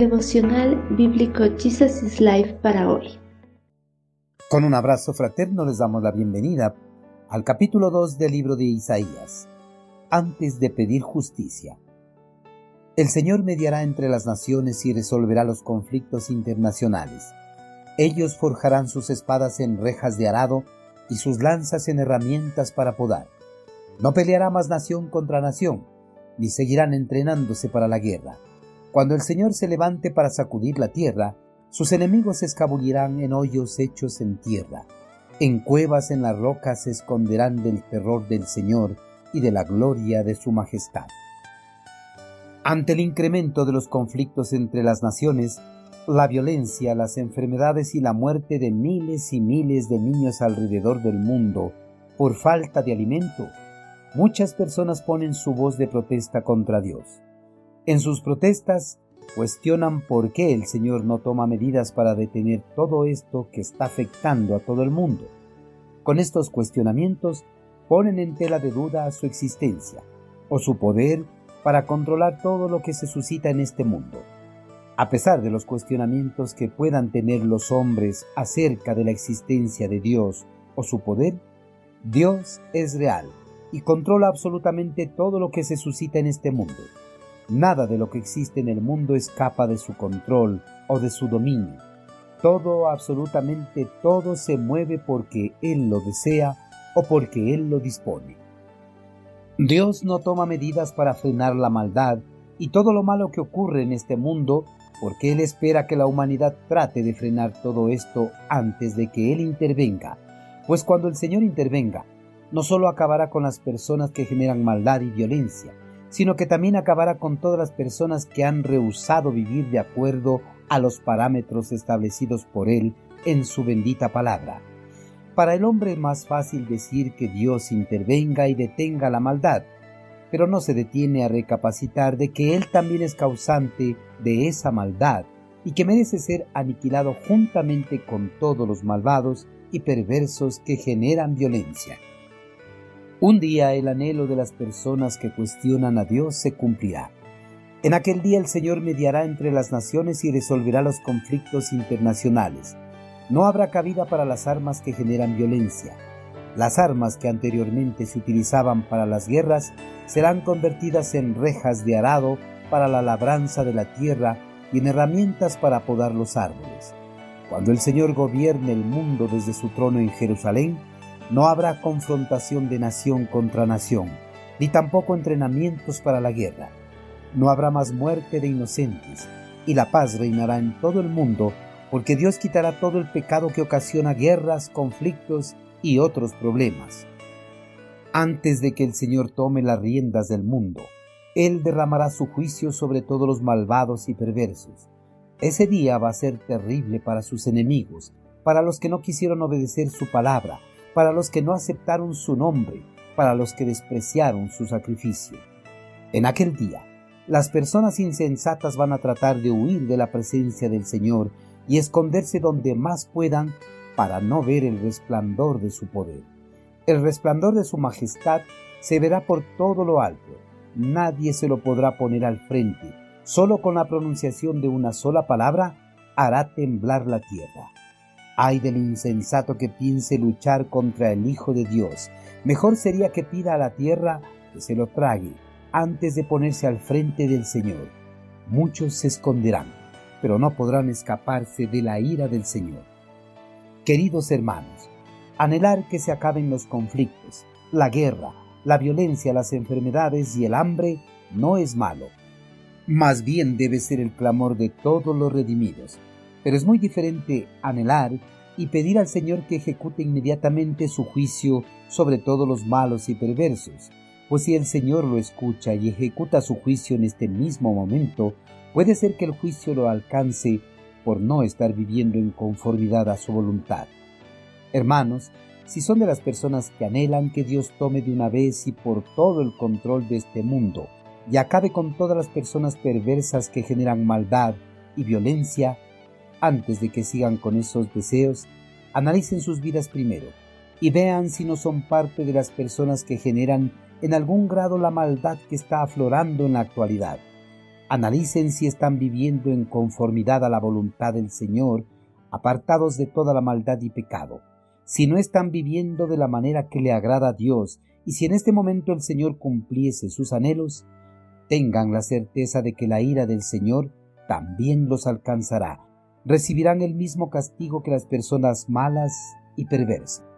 Devocional Bíblico Jesus is Life para hoy. Con un abrazo fraterno les damos la bienvenida al capítulo 2 del libro de Isaías. Antes de pedir justicia. El Señor mediará entre las naciones y resolverá los conflictos internacionales. Ellos forjarán sus espadas en rejas de arado y sus lanzas en herramientas para podar. No peleará más nación contra nación, ni seguirán entrenándose para la guerra cuando el Señor se levante para sacudir la tierra, sus enemigos se escabullirán en hoyos hechos en tierra. En cuevas en las rocas se esconderán del terror del Señor y de la gloria de su majestad. Ante el incremento de los conflictos entre las naciones, la violencia, las enfermedades y la muerte de miles y miles de niños alrededor del mundo por falta de alimento, muchas personas ponen su voz de protesta contra Dios. En sus protestas cuestionan por qué el Señor no toma medidas para detener todo esto que está afectando a todo el mundo. Con estos cuestionamientos ponen en tela de duda su existencia o su poder para controlar todo lo que se suscita en este mundo. A pesar de los cuestionamientos que puedan tener los hombres acerca de la existencia de Dios o su poder, Dios es real y controla absolutamente todo lo que se suscita en este mundo. Nada de lo que existe en el mundo escapa de su control o de su dominio. Todo, absolutamente todo se mueve porque Él lo desea o porque Él lo dispone. Dios no toma medidas para frenar la maldad y todo lo malo que ocurre en este mundo porque Él espera que la humanidad trate de frenar todo esto antes de que Él intervenga, pues cuando el Señor intervenga, no solo acabará con las personas que generan maldad y violencia, sino que también acabará con todas las personas que han rehusado vivir de acuerdo a los parámetros establecidos por Él en su bendita palabra. Para el hombre es más fácil decir que Dios intervenga y detenga la maldad, pero no se detiene a recapacitar de que Él también es causante de esa maldad y que merece ser aniquilado juntamente con todos los malvados y perversos que generan violencia. Un día el anhelo de las personas que cuestionan a Dios se cumplirá. En aquel día el Señor mediará entre las naciones y resolverá los conflictos internacionales. No habrá cabida para las armas que generan violencia. Las armas que anteriormente se utilizaban para las guerras serán convertidas en rejas de arado para la labranza de la tierra y en herramientas para podar los árboles. Cuando el Señor gobierne el mundo desde su trono en Jerusalén, no habrá confrontación de nación contra nación, ni tampoco entrenamientos para la guerra. No habrá más muerte de inocentes, y la paz reinará en todo el mundo, porque Dios quitará todo el pecado que ocasiona guerras, conflictos y otros problemas. Antes de que el Señor tome las riendas del mundo, Él derramará su juicio sobre todos los malvados y perversos. Ese día va a ser terrible para sus enemigos, para los que no quisieron obedecer su palabra, para los que no aceptaron su nombre, para los que despreciaron su sacrificio. En aquel día, las personas insensatas van a tratar de huir de la presencia del Señor y esconderse donde más puedan para no ver el resplandor de su poder. El resplandor de su majestad se verá por todo lo alto. Nadie se lo podrá poner al frente. Solo con la pronunciación de una sola palabra hará temblar la tierra. Ay del insensato que piense luchar contra el Hijo de Dios. Mejor sería que pida a la tierra que se lo trague antes de ponerse al frente del Señor. Muchos se esconderán, pero no podrán escaparse de la ira del Señor. Queridos hermanos, anhelar que se acaben los conflictos, la guerra, la violencia, las enfermedades y el hambre no es malo. Más bien debe ser el clamor de todos los redimidos pero es muy diferente anhelar y pedir al Señor que ejecute inmediatamente su juicio sobre todos los malos y perversos, pues si el Señor lo escucha y ejecuta su juicio en este mismo momento, puede ser que el juicio lo alcance por no estar viviendo en conformidad a su voluntad. Hermanos, si son de las personas que anhelan que Dios tome de una vez y por todo el control de este mundo y acabe con todas las personas perversas que generan maldad y violencia, antes de que sigan con esos deseos, analicen sus vidas primero y vean si no son parte de las personas que generan en algún grado la maldad que está aflorando en la actualidad. Analicen si están viviendo en conformidad a la voluntad del Señor, apartados de toda la maldad y pecado. Si no están viviendo de la manera que le agrada a Dios, y si en este momento el Señor cumpliese sus anhelos, tengan la certeza de que la ira del Señor también los alcanzará. Recibirán el mismo castigo que las personas malas y perversas.